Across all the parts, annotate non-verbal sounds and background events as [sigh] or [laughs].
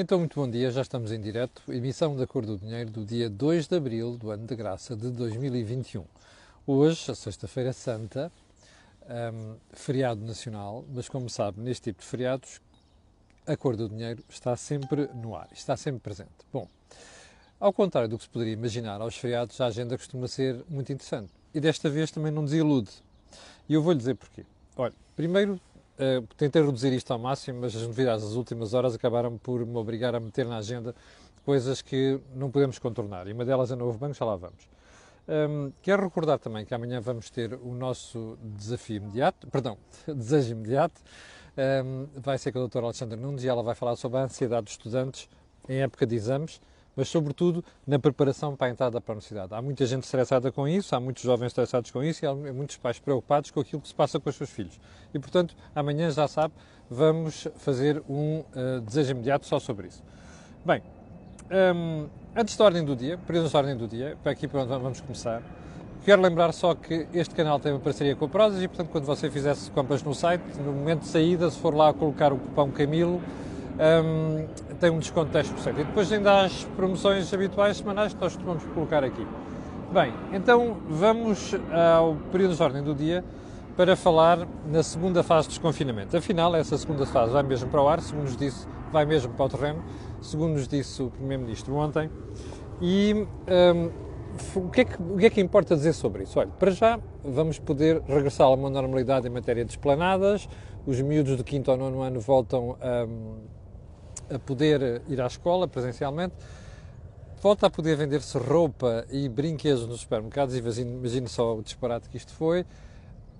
Então, muito bom dia, já estamos em direto. Emissão da Cor do Dinheiro do dia 2 de abril do ano de graça de 2021. Hoje, a Sexta-feira Santa, um, feriado nacional, mas como sabe, neste tipo de feriados, a Cor do Dinheiro está sempre no ar, está sempre presente. Bom, ao contrário do que se poderia imaginar, aos feriados a agenda costuma ser muito interessante. E desta vez também não desilude. E eu vou-lhe dizer porquê. Olha, primeiro Uh, tentei reduzir isto ao máximo, mas as novidades das últimas horas acabaram por me obrigar a meter na agenda coisas que não podemos contornar. E uma delas é o novo banco, já lá vamos. Um, quero recordar também que amanhã vamos ter o nosso desafio imediato, perdão, [laughs] desejo imediato. Um, vai ser com a doutora Alexandra Nunes e ela vai falar sobre a ansiedade dos estudantes em época de exames mas sobretudo na preparação para a entrada para a universidade. Há muita gente estressada com isso, há muitos jovens estressados com isso e há muitos pais preocupados com aquilo que se passa com os seus filhos. E, portanto, amanhã, já sabe, vamos fazer um uh, desejo imediato só sobre isso. Bem, um, antes da ordem do dia, períodos da ordem do dia, para aqui para onde vamos começar, quero lembrar só que este canal tem uma parceria com a Prozis e, portanto, quando você fizesse compras no site, no momento de saída, se for lá colocar o cupom Camilo, um, tem um desconto de 10%. E depois ainda há as promoções habituais semanais que nós costumamos colocar aqui. Bem, então vamos ao período de ordem do dia para falar na segunda fase de desconfinamento. Afinal, essa segunda fase vai mesmo para o ar, segundo nos disse, vai mesmo para o terreno, segundo nos disse o Primeiro-Ministro ontem. E um, o, que é que, o que é que importa dizer sobre isso? Olha, para já vamos poder regressar a uma normalidade em matéria de esplanadas, os miúdos do quinto ou nono ano voltam a. Um, a poder ir à escola presencialmente, volta a poder vender-se roupa e brinquedos nos supermercados, imagine só o disparate que isto foi,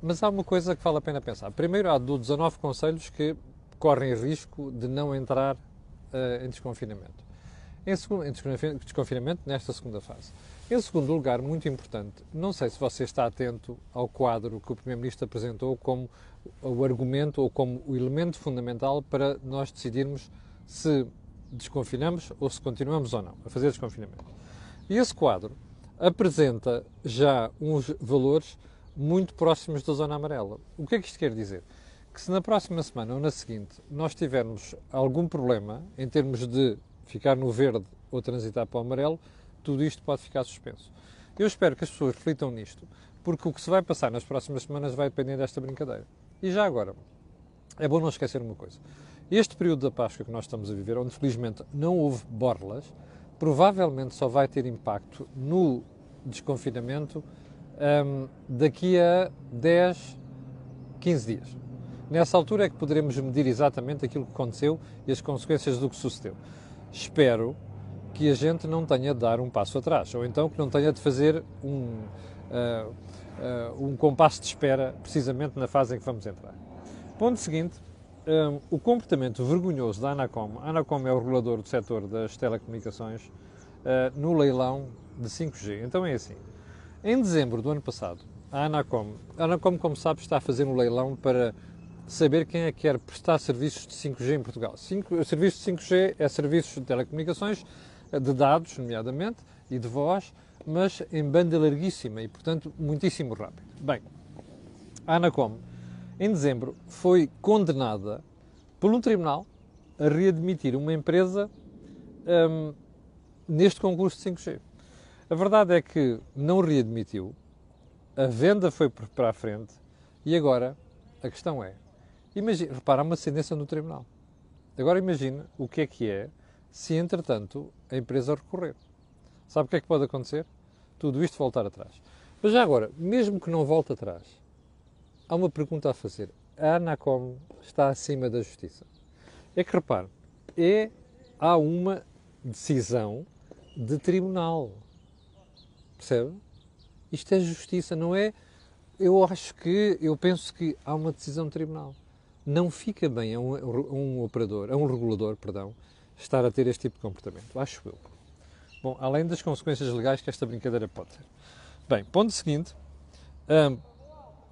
mas há uma coisa que vale a pena pensar. Primeiro, há 19 conselhos que correm risco de não entrar uh, em desconfinamento. Em, segundo, em desconfinamento nesta segunda fase. Em segundo lugar, muito importante, não sei se você está atento ao quadro que o Primeiro-Ministro apresentou como o argumento ou como o elemento fundamental para nós decidirmos se desconfinamos ou se continuamos ou não a fazer desconfinamento. E esse quadro apresenta já uns valores muito próximos da zona amarela. O que é que isto quer dizer? Que se na próxima semana ou na seguinte nós tivermos algum problema em termos de ficar no verde ou transitar para o amarelo, tudo isto pode ficar suspenso. Eu espero que as pessoas reflitam nisto, porque o que se vai passar nas próximas semanas vai depender desta brincadeira. E já agora, é bom não esquecer uma coisa. Este período da Páscoa que nós estamos a viver, onde felizmente não houve borlas, provavelmente só vai ter impacto no desconfinamento um, daqui a 10, 15 dias. Nessa altura é que poderemos medir exatamente aquilo que aconteceu e as consequências do que sucedeu. Espero que a gente não tenha de dar um passo atrás, ou então que não tenha de fazer um, uh, uh, um compasso de espera precisamente na fase em que vamos entrar. Ponto seguinte, um, o comportamento vergonhoso da Anacom, a Anacom é o regulador do setor das telecomunicações, uh, no leilão de 5G. Então é assim, em dezembro do ano passado, a Anacom, a Anacom, como sabe, está a fazer um leilão para saber quem é que quer prestar serviços de 5G em Portugal. Serviços de 5G é serviços de telecomunicações, eh, de dados, nomeadamente, e de voz, mas em banda larguíssima e, portanto, muitíssimo rápido. Bem, a Anacom em dezembro, foi condenada por um tribunal a readmitir uma empresa um, neste concurso de 5G. A verdade é que não readmitiu, a venda foi para a frente e agora a questão é: imagine, repara, há uma sentença no tribunal. Agora imagine o que é que é se, entretanto, a empresa recorrer. Sabe o que é que pode acontecer? Tudo isto voltar atrás. Mas já agora, mesmo que não volte atrás, há uma pergunta a fazer. A Anacom está acima da justiça? É que repare, é, há uma decisão de tribunal. Percebe? Isto é justiça, não é? Eu acho que, eu penso que há uma decisão de tribunal. Não fica bem a um, a um operador, a um regulador, perdão, estar a ter este tipo de comportamento. Acho eu. Bom, além das consequências legais que esta brincadeira pode ter. Bem, ponto seguinte. Um,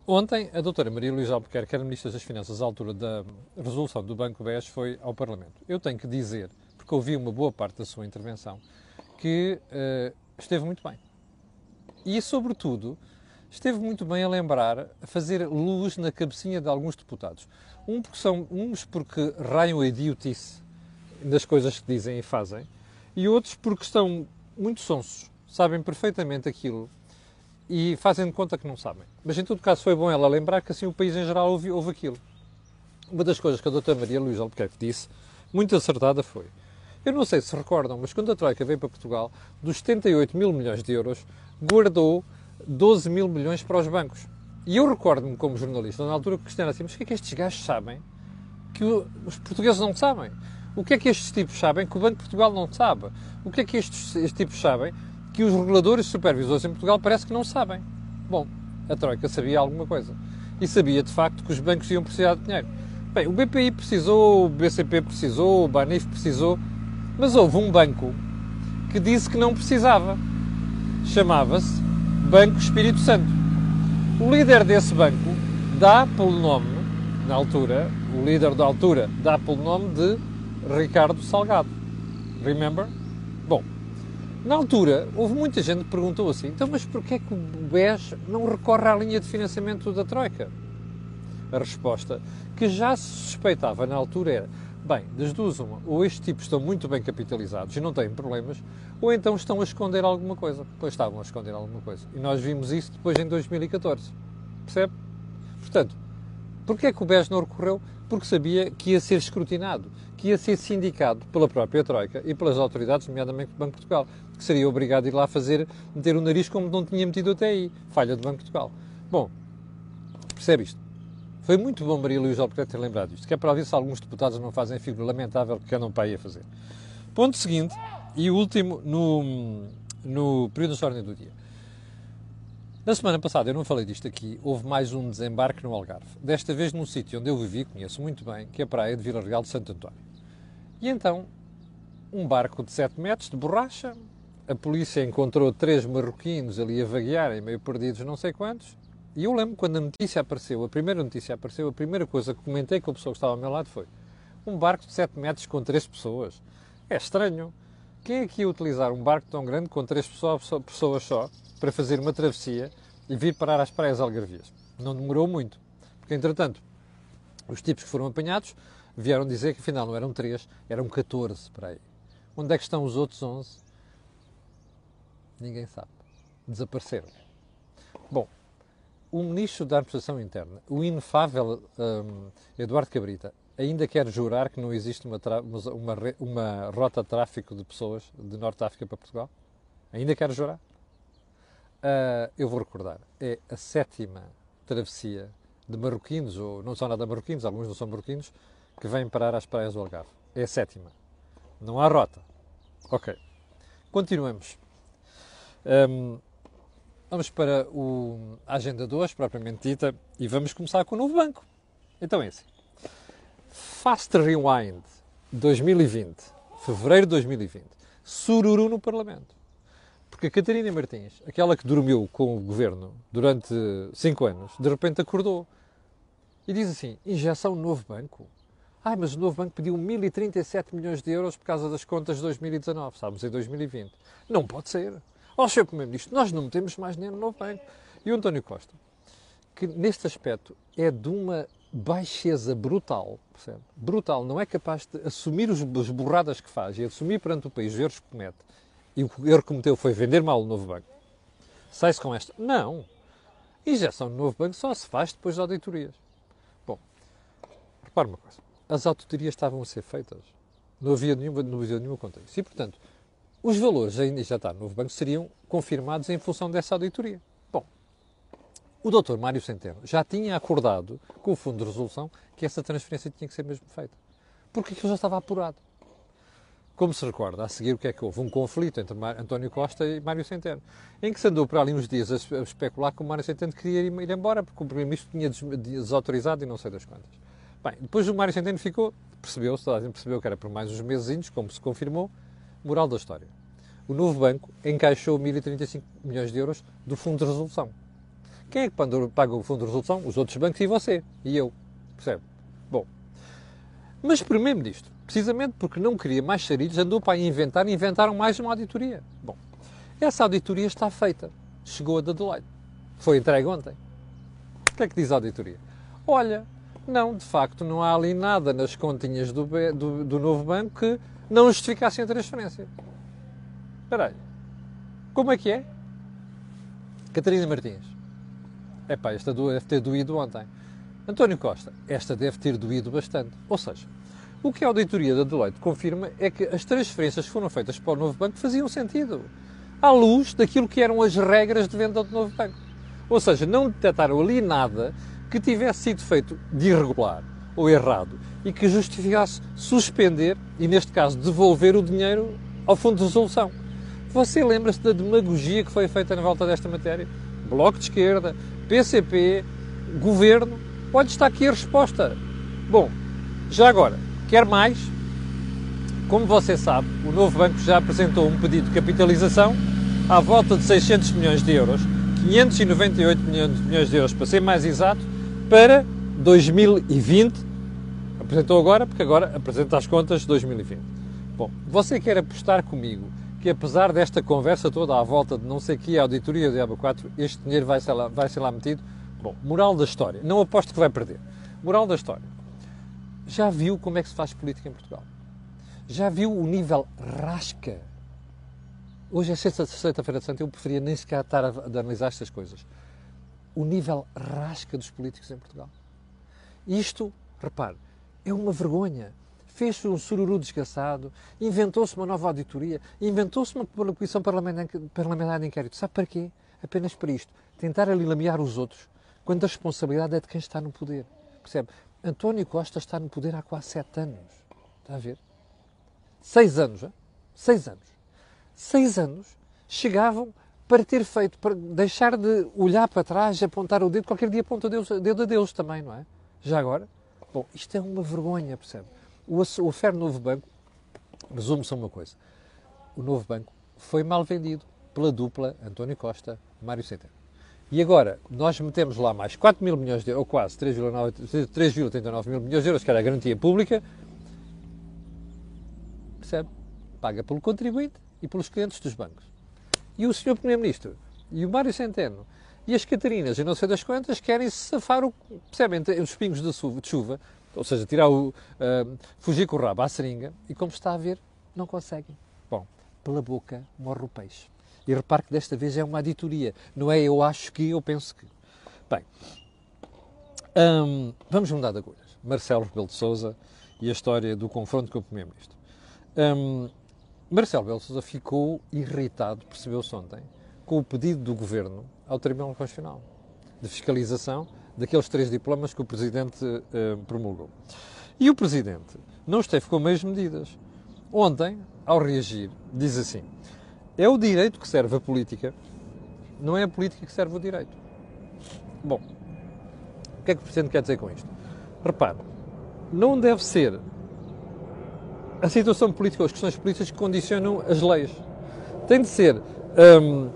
Ontem, a doutora Maria Luísa Albuquerque, que era Ministra das Finanças à altura da resolução do Banco BES, foi ao Parlamento. Eu tenho que dizer, porque ouvi uma boa parte da sua intervenção, que uh, esteve muito bem. E, sobretudo, esteve muito bem a lembrar, a fazer luz na cabecinha de alguns deputados. Um porque são, uns porque raiam a idiotice das coisas que dizem e fazem, e outros porque estão muito sonsos, sabem perfeitamente aquilo e fazem de conta que não sabem. Mas em todo caso foi bom ela lembrar que assim o país em geral ouve, ouve aquilo. Uma das coisas que a doutora Maria Luísa Albuquerque disse, muito acertada, foi eu não sei se recordam, mas quando a Troika veio para Portugal, dos 78 mil milhões de euros, guardou 12 mil milhões para os bancos. E eu recordo-me, como jornalista, na altura, questionar assim: mas o que é que estes gajos sabem que os portugueses não sabem? O que é que estes tipos sabem que o Banco de Portugal não sabe? O que é que estes, estes tipos sabem que os reguladores e supervisores em Portugal parece que não sabem? Bom, a Troika sabia alguma coisa. E sabia, de facto, que os bancos iam precisar de dinheiro. Bem, o BPI precisou, o BCP precisou, o Banif precisou, mas houve um banco que disse que não precisava. Chamava-se Banco Espírito Santo. O líder desse banco dá pelo nome, na altura, o líder da altura dá pelo nome de Ricardo Salgado. Remember? Na altura, houve muita gente que perguntou assim: então, mas porquê é que o BES não recorre à linha de financiamento da Troika? A resposta, que já se suspeitava na altura, era: Bem, das duas uma, ou estes tipos estão muito bem capitalizados e não têm problemas, ou então estão a esconder alguma coisa. Pois estavam a esconder alguma coisa. E nós vimos isso depois em 2014. Percebe? Portanto, porquê é que o BES não recorreu? Porque sabia que ia ser escrutinado, que ia ser sindicado pela própria Troika e pelas autoridades, nomeadamente do Banco de Portugal, que seria obrigado a ir lá fazer, meter o nariz como não tinha metido até aí. Falha do Banco de Portugal. Bom, percebe isto? Foi muito bom Maria Luísa Albuquerque ter lembrado isto, que é para ver se alguns deputados não fazem a figura lamentável que andam para aí a fazer. Ponto seguinte, e último, no, no período de ordem do dia. Na semana passada, eu não falei disto aqui, houve mais um desembarque no Algarve. Desta vez num sítio onde eu vivi, conheço muito bem, que é a praia de Vila Real de Santo António. E então, um barco de 7 metros de borracha, a polícia encontrou três marroquinos ali a vaguearem, meio perdidos não sei quantos, e eu lembro quando a notícia apareceu, a primeira notícia apareceu, a primeira coisa que comentei com a pessoa que estava ao meu lado foi um barco de 7 metros com 3 pessoas. É estranho. Quem é que ia utilizar um barco tão grande com 3 pessoas só para fazer uma travessia e vir parar às praias algarvias? Não demorou muito. Porque, entretanto, os tipos que foram apanhados vieram dizer que afinal não eram 3, eram 14 para aí. Onde é que estão os outros 11? Ninguém sabe. Desapareceram. Bom, o Ministro da Administração Interna, o inefável um, Eduardo Cabrita, ainda quer jurar que não existe uma, uma, uma, rota de tráfico de pessoas de Norte de África para Portugal? Ainda quer jurar? Uh, eu vou recordar, é a sétima travessia de marroquinos, ou não são nada marroquinos, alguns não são marroquinos, que vêm parar às praias do Algarve. É a sétima. Não há rota. Ok. Continuamos. Um, Vamos para o, a agenda 2, propriamente dita, e vamos começar com o novo banco. Então é assim. Fast Rewind 2020, fevereiro de 2020. Sururu no Parlamento. Porque a Catarina Martins, aquela que dormiu com o governo durante 5 anos, de repente acordou e diz assim: injeção no novo banco. Ai, mas o novo banco pediu 1.037 milhões de euros por causa das contas de 2019, estamos em 2020. Não pode ser. Ó oh, Sr. Primeiro-Ministro, nós não temos mais dinheiro no banco. E o António Costa, que neste aspecto é de uma baixeza brutal, percebe? Brutal, não é capaz de assumir os, as burradas que faz e assumir perante o país os erros que comete. E o erro que cometeu foi vender mal o novo banco. Sai-se com esta. Não. Injeção no novo banco só se faz depois de auditorias. Bom, repare uma coisa. As auditorias estavam a ser feitas. Não havia nenhuma, não havia nenhuma conta disso. E, portanto, os valores ainda já está no novo banco seriam confirmados em função dessa auditoria. Bom, o Dr. Mário Centeno já tinha acordado com o Fundo de Resolução que essa transferência tinha que ser mesmo feita. Porque aquilo já estava apurado. Como se recorda, a seguir o que é que houve? Um conflito entre António Costa e Mário Centeno, em que se andou por ali uns dias a especular que o Mário Centeno queria ir embora, porque o Primeiro-Ministro tinha desautorizado e não sei das quantas. Bem, depois o Mário Centeno ficou, percebeu-se, percebeu que era por mais uns meses, como se confirmou, Moral da história. O novo banco encaixou 1.035 milhões de euros do Fundo de Resolução. Quem é que paga o Fundo de Resolução? Os outros bancos e você. E eu. Percebe? Bom. Mas primeiro disto, precisamente porque não queria mais charilhos, andou para inventar e inventaram mais uma auditoria. Bom, essa auditoria está feita. Chegou a da Deloitte. Foi entregue ontem. O que é que diz a auditoria? Olha, não, de facto, não há ali nada nas continhas do, do, do novo banco que não justificassem a transferência. Espera aí. Como é que é? Catarina Martins. Epá, esta deve ter doído ontem. António Costa. Esta deve ter doído bastante. Ou seja, o que a auditoria da Deloitte confirma é que as transferências que foram feitas para o novo banco faziam sentido. À luz daquilo que eram as regras de venda do novo banco. Ou seja, não detectaram ali nada que tivesse sido feito de irregular ou errado e que justificasse suspender e, neste caso, devolver o dinheiro ao Fundo de Resolução. Você lembra-se da demagogia que foi feita na volta desta matéria? Bloco de Esquerda, PCP, Governo. Pode estar aqui a resposta. Bom, já agora, quer mais? Como você sabe, o novo banco já apresentou um pedido de capitalização à volta de 600 milhões de euros, 598 milhões de euros para ser mais exato, para 2020. Apresentou agora, porque agora apresenta as contas de 2020. Bom, você quer apostar comigo que apesar desta conversa toda à volta de não sei que auditoria do EBA 4, este dinheiro vai ser, lá, vai ser lá metido? Bom, moral da história. Não aposto que vai perder. Moral da história. Já viu como é que se faz política em Portugal? Já viu o nível rasca? Hoje é sexta-feira de Santa, eu preferia nem sequer estar a, a analisar estas coisas o nível rasca dos políticos em Portugal. Isto, repare, é uma vergonha. Fez-se um sururu desgraçado, inventou-se uma nova auditoria, inventou-se uma comissão parlamentar de inquérito. Sabe para quê? Apenas para isto. Tentar alilamear os outros, quando a responsabilidade é de quem está no poder. Percebe? António Costa está no poder há quase sete anos. Está a ver? Seis anos, hein? Seis anos. Seis anos chegavam para ter feito, para deixar de olhar para trás, apontar o dedo, qualquer dia aponta o dedo, dedo a Deus também, não é? Já agora? Bom, isto é uma vergonha, percebe? O, o Fer Novo Banco, resume-se a uma coisa. O Novo Banco foi mal vendido pela dupla António Costa, Mário Centeno. E agora, nós metemos lá mais 4 mil milhões de euros, ou quase 3,39 mil milhões de euros, que era a garantia pública, percebe? Paga pelo contribuinte e pelos clientes dos bancos e o Sr. Primeiro-Ministro e o Mário Centeno e as Catarinas e não sei das quantas querem safar o, percebem, os pingos de chuva ou seja, tirar o, uh, fugir com o rabo à seringa e como está a ver, não conseguem. Bom, pela boca morre o peixe. E repare que desta vez é uma auditoria, não é eu acho que, eu penso que. Bem, um, vamos mudar de agulhas. Marcelo Rebelo de Sousa e a história do confronto com o Primeiro-Ministro. Um, Marcelo Belo Sousa ficou irritado, percebeu-se ontem, com o pedido do Governo ao Tribunal Constitucional de fiscalização daqueles três diplomas que o Presidente eh, promulgou. E o Presidente não esteve com meias medidas. Ontem, ao reagir, diz assim: é o direito que serve a política, não é a política que serve o direito. Bom, o que é que o Presidente quer dizer com isto? Repare, não deve ser a situação política ou as questões políticas que condicionam as leis. Tem de ser. Um,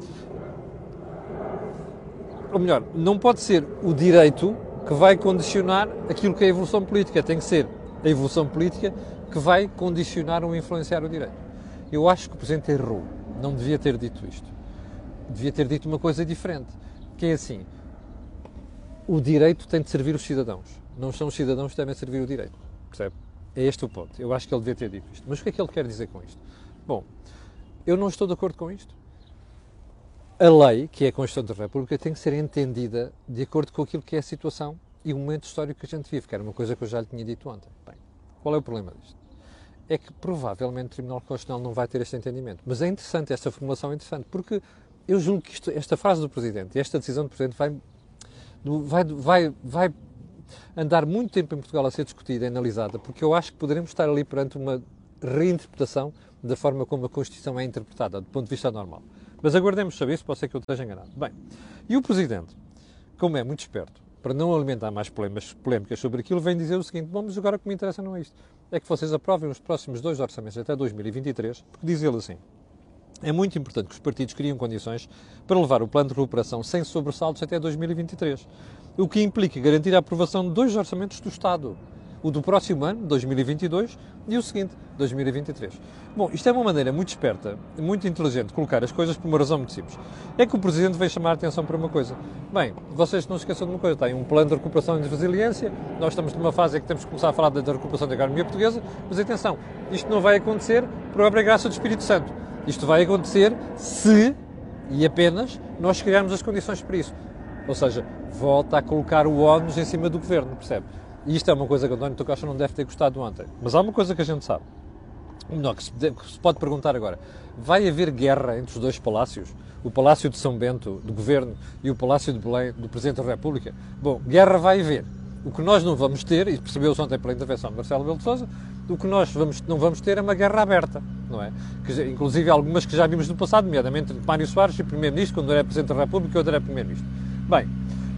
ou melhor, não pode ser o direito que vai condicionar aquilo que é a evolução política. Tem que ser a evolução política que vai condicionar ou influenciar o direito. Eu acho que o Presidente errou. Não devia ter dito isto. Devia ter dito uma coisa diferente. Que é assim: o direito tem de servir os cidadãos. Não são os cidadãos que devem servir o direito. Percebe? É este o ponto. Eu acho que ele devia ter dito isto. Mas o que é que ele quer dizer com isto? Bom, eu não estou de acordo com isto. A lei, que é a Constituição da República, tem que ser entendida de acordo com aquilo que é a situação e o momento histórico que a gente vive, que era uma coisa que eu já lhe tinha dito ontem. Bem, qual é o problema disto? É que provavelmente o Tribunal Constitucional não vai ter este entendimento. Mas é interessante, esta formulação é interessante, porque eu julgo que isto, esta frase do Presidente, esta decisão do Presidente vai, vai, vai, vai andar muito tempo em Portugal a ser discutida e analisada, porque eu acho que poderemos estar ali perante uma reinterpretação da forma como a Constituição é interpretada, do ponto de vista normal. Mas aguardemos saber se pode ser que eu esteja enganado. Bem, e o Presidente, como é muito esperto, para não alimentar mais polémicas, polémicas sobre aquilo, vem dizer o seguinte: bom, mas agora o que me interessa não é isto. É que vocês aprovem os próximos dois orçamentos até 2023, porque diz ele assim. É muito importante que os partidos criem condições para levar o plano de recuperação sem sobressaltos até 2023 o que implica garantir a aprovação de dois orçamentos do Estado. O do próximo ano, 2022, e o seguinte, 2023. Bom, isto é uma maneira muito esperta, muito inteligente de colocar as coisas por uma razão muito simples. É que o Presidente veio chamar a atenção para uma coisa. Bem, vocês não se esqueçam de uma coisa, tem um plano de recuperação e de resiliência, nós estamos numa fase em que temos que começar a falar da recuperação da economia portuguesa, mas atenção, isto não vai acontecer por obra e graça do Espírito Santo. Isto vai acontecer se e apenas nós criarmos as condições para isso. Ou seja, volta a colocar o ónus em cima do governo, percebe? E isto é uma coisa que António Tocosta não deve ter gostado ontem. Mas há uma coisa que a gente sabe. Não, que se, que se pode perguntar agora. Vai haver guerra entre os dois palácios? O Palácio de São Bento, do Governo, e o Palácio de Belém, do Presidente da República? Bom, guerra vai haver. O que nós não vamos ter, e percebeu-se ontem pela intervenção de Marcelo Belo de Sousa, o que nós vamos, não vamos ter é uma guerra aberta, não é? Que, inclusive algumas que já vimos no passado, nomeadamente entre Mário Soares e Primeiro-Ministro, quando era Presidente da República e outro era Primeiro-Ministro. Bem,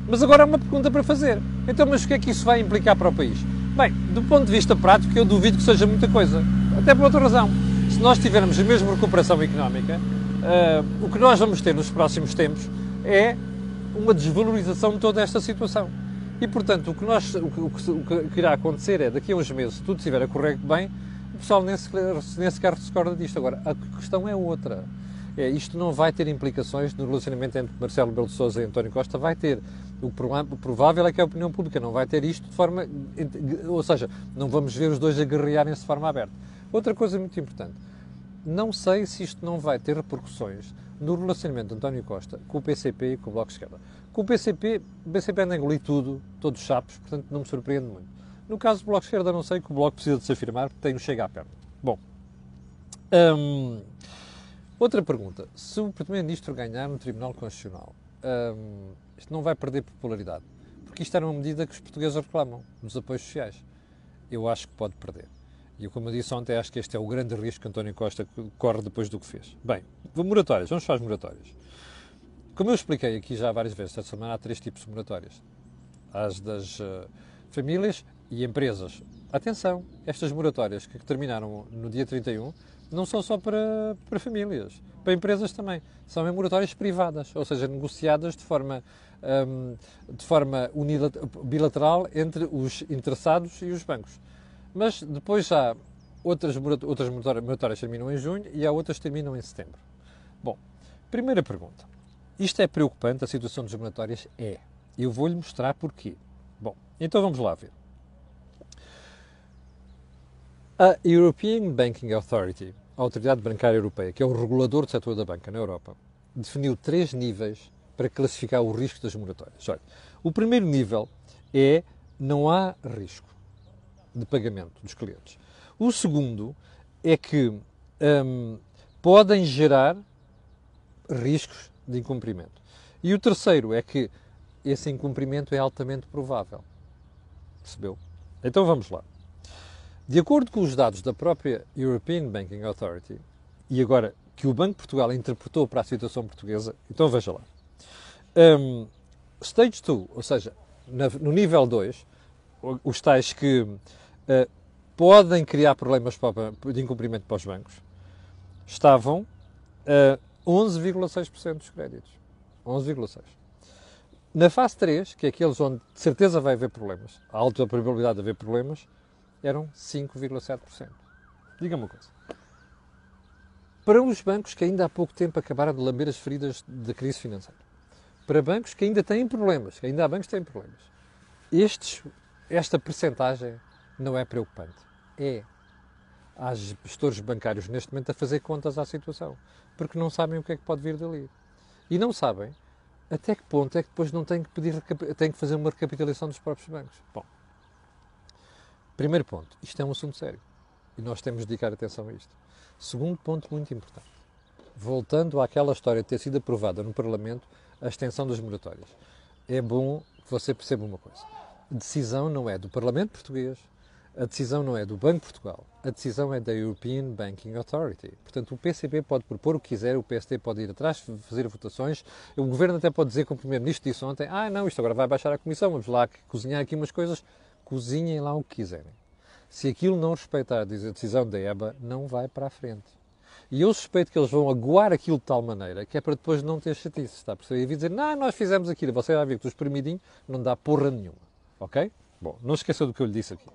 mas agora há uma pergunta para fazer. Então, mas o que é que isso vai implicar para o país? Bem, do ponto de vista prático, eu duvido que seja muita coisa. Até por outra razão. Se nós tivermos a mesma recuperação económica, uh, o que nós vamos ter nos próximos tempos é uma desvalorização de toda esta situação. E, portanto, o que, nós, o que, o que, irá acontecer é, daqui a uns meses, se tudo estiver a correr bem, o pessoal nem sequer, nem sequer se recorda disto. Agora, a questão é outra. É, isto não vai ter implicações no relacionamento entre Marcelo Belo Sousa e António Costa, vai ter. O provável é que a opinião pública não vai ter isto de forma. Ou seja, não vamos ver os dois a guerrearem-se de forma aberta. Outra coisa muito importante. Não sei se isto não vai ter repercussões no relacionamento de António Costa com o PCP e com o Bloco de Esquerda. Com o PCP, o PCP anda a engolir tudo, todos chapos, portanto não me surpreende muito. No caso do Bloco de Esquerda, não sei que o Bloco precisa de se afirmar, porque tem o chega à perna. Bom, hum, outra pergunta. Se o Primeiro-Ministro ganhar no Tribunal Constitucional, hum, isto não vai perder popularidade? Porque isto era uma medida que os portugueses reclamam, nos apoios sociais. Eu acho que pode perder. E como eu disse ontem, acho que este é o grande risco que António Costa corre depois do que fez. Bem, moratórias, vamos para as moratórias. Como eu expliquei aqui já várias vezes esta semana, há três tipos de moratórias. As das uh, famílias e empresas. Atenção, estas moratórias que terminaram no dia 31 não são só para, para famílias, para empresas também. São moratórias privadas, ou seja, negociadas de forma, um, de forma bilateral entre os interessados e os bancos. Mas depois já outras, outras moratórias terminam em junho e há outras que terminam em setembro. Bom, primeira pergunta. Isto é preocupante, a situação dos moratórias? É. Eu vou-lhe mostrar porquê. Bom, então vamos lá ver. A European Banking Authority, a Autoridade Bancária Europeia, que é o regulador do setor da banca na Europa, definiu três níveis para classificar o risco das moratórias. Olha, o primeiro nível é não há risco de pagamento dos clientes. O segundo é que hum, podem gerar riscos de incumprimento. E o terceiro é que esse incumprimento é altamente provável. Percebeu? Então vamos lá. De acordo com os dados da própria European Banking Authority, e agora que o Banco de Portugal interpretou para a situação portuguesa, então veja lá. Um, stage 2, ou seja, no nível 2, os tais que uh, podem criar problemas de incumprimento para os bancos, estavam uh, 11,6% dos créditos. 11,6%. Na fase 3, que é aqueles onde de certeza vai haver problemas, a alta probabilidade de haver problemas, eram 5,7%. Diga-me uma coisa. Para os bancos que ainda há pouco tempo acabaram de lamber as feridas da crise financeira, para bancos que ainda têm problemas, que ainda há bancos que têm problemas, estes, esta percentagem não é preocupante. É. Há gestores bancários neste momento a fazer contas à situação porque não sabem o que é que pode vir dali. E não sabem até que ponto é que depois não têm que, pedir, têm que fazer uma recapitalização dos próprios bancos. Bom, primeiro ponto, isto é um assunto sério e nós temos de dedicar atenção a isto. Segundo ponto muito importante, voltando àquela história de ter sido aprovada no Parlamento a extensão das moratórias, é bom que você perceba uma coisa. A decisão não é do Parlamento português, a decisão não é do Banco de Portugal, a decisão é da European Banking Authority. Portanto, o PCP pode propor o que quiser, o PST pode ir atrás, fazer votações, o Governo até pode dizer, como o Primeiro-Ministro disse ontem, ah, não, isto agora vai baixar a Comissão, vamos lá cozinhar aqui umas coisas. Cozinhem lá o que quiserem. Se aquilo não respeitar a decisão da EBA, não vai para a frente. E eu suspeito que eles vão aguar aquilo de tal maneira que é para depois não ter chatice, está a perceber? E dizer, não, nós fizemos aquilo, você vai ver que tu espremidinho não dá porra nenhuma. Ok? Bom, não esqueça do que eu lhe disse aqui.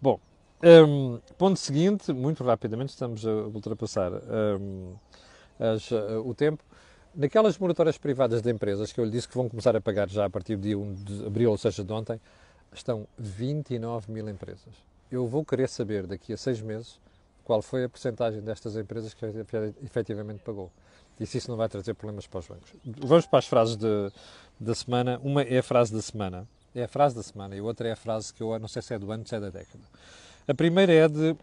Bom, um, ponto seguinte, muito rapidamente, estamos a ultrapassar um, as, uh, o tempo. Naquelas moratórias privadas de empresas que eu lhe disse que vão começar a pagar já a partir do dia 1 de abril, ou seja, de ontem, estão 29 mil empresas. Eu vou querer saber daqui a seis meses qual foi a porcentagem destas empresas que efetivamente pagou. E se isso não vai trazer problemas para os bancos. Vamos para as frases de, da semana. Uma é a frase da semana. É a frase da semana. E outra é a frase que eu não sei se é do ano, se é da década. A primeira é de uh,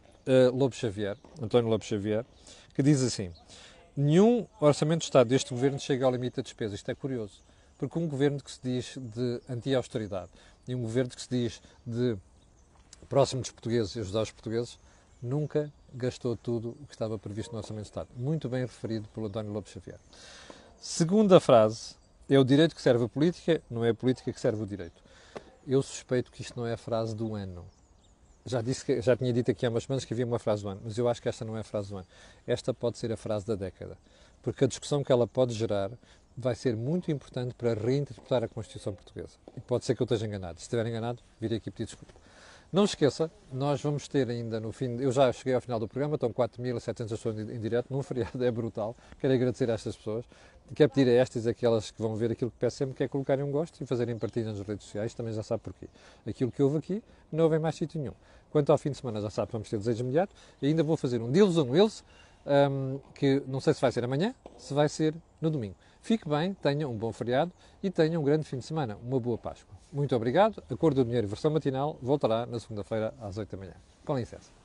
Lobo Xavier, António Lobo Xavier, que diz assim: Nenhum orçamento de Estado deste governo chega ao limite da despesa. Isto é curioso, porque um governo que se diz de anti-austeridade e um governo que se diz de próximo dos portugueses e ajudar os portugueses, nunca gastou tudo o que estava previsto no Orçamento de Estado. Muito bem referido pelo António Lobo Xavier. Segunda frase, é o direito que serve a política, não é a política que serve o direito. Eu suspeito que isto não é a frase do ano. Já, disse que, já tinha dito aqui há umas semanas que havia uma frase do ano, mas eu acho que esta não é a frase do ano. Esta pode ser a frase da década, porque a discussão que ela pode gerar vai ser muito importante para reinterpretar a Constituição Portuguesa. E pode ser que eu esteja enganado. Se estiver enganado, virei aqui pedir desculpa. Não esqueça, nós vamos ter ainda no fim, eu já cheguei ao final do programa, estão 4.700 pessoas em direto, num [laughs] feriado é brutal. Quero agradecer a estas pessoas. Quero pedir a estas e aquelas que vão ver aquilo que peço sempre, que é colocarem um gosto e fazerem partilha nas redes sociais, também já sabe porquê. Aquilo que houve aqui não houve em mais sítio nenhum. Quanto ao fim de semana, já sabe, vamos ter desejo imediato e ainda vou fazer um deals on wheels, um, que não sei se vai ser amanhã, se vai ser no domingo. Fique bem, tenha um bom feriado e tenha um grande fim de semana, uma boa Páscoa. Muito obrigado. A Cor do Dinheiro, versão matinal, voltará na segunda-feira às 8 da manhã. Com licença.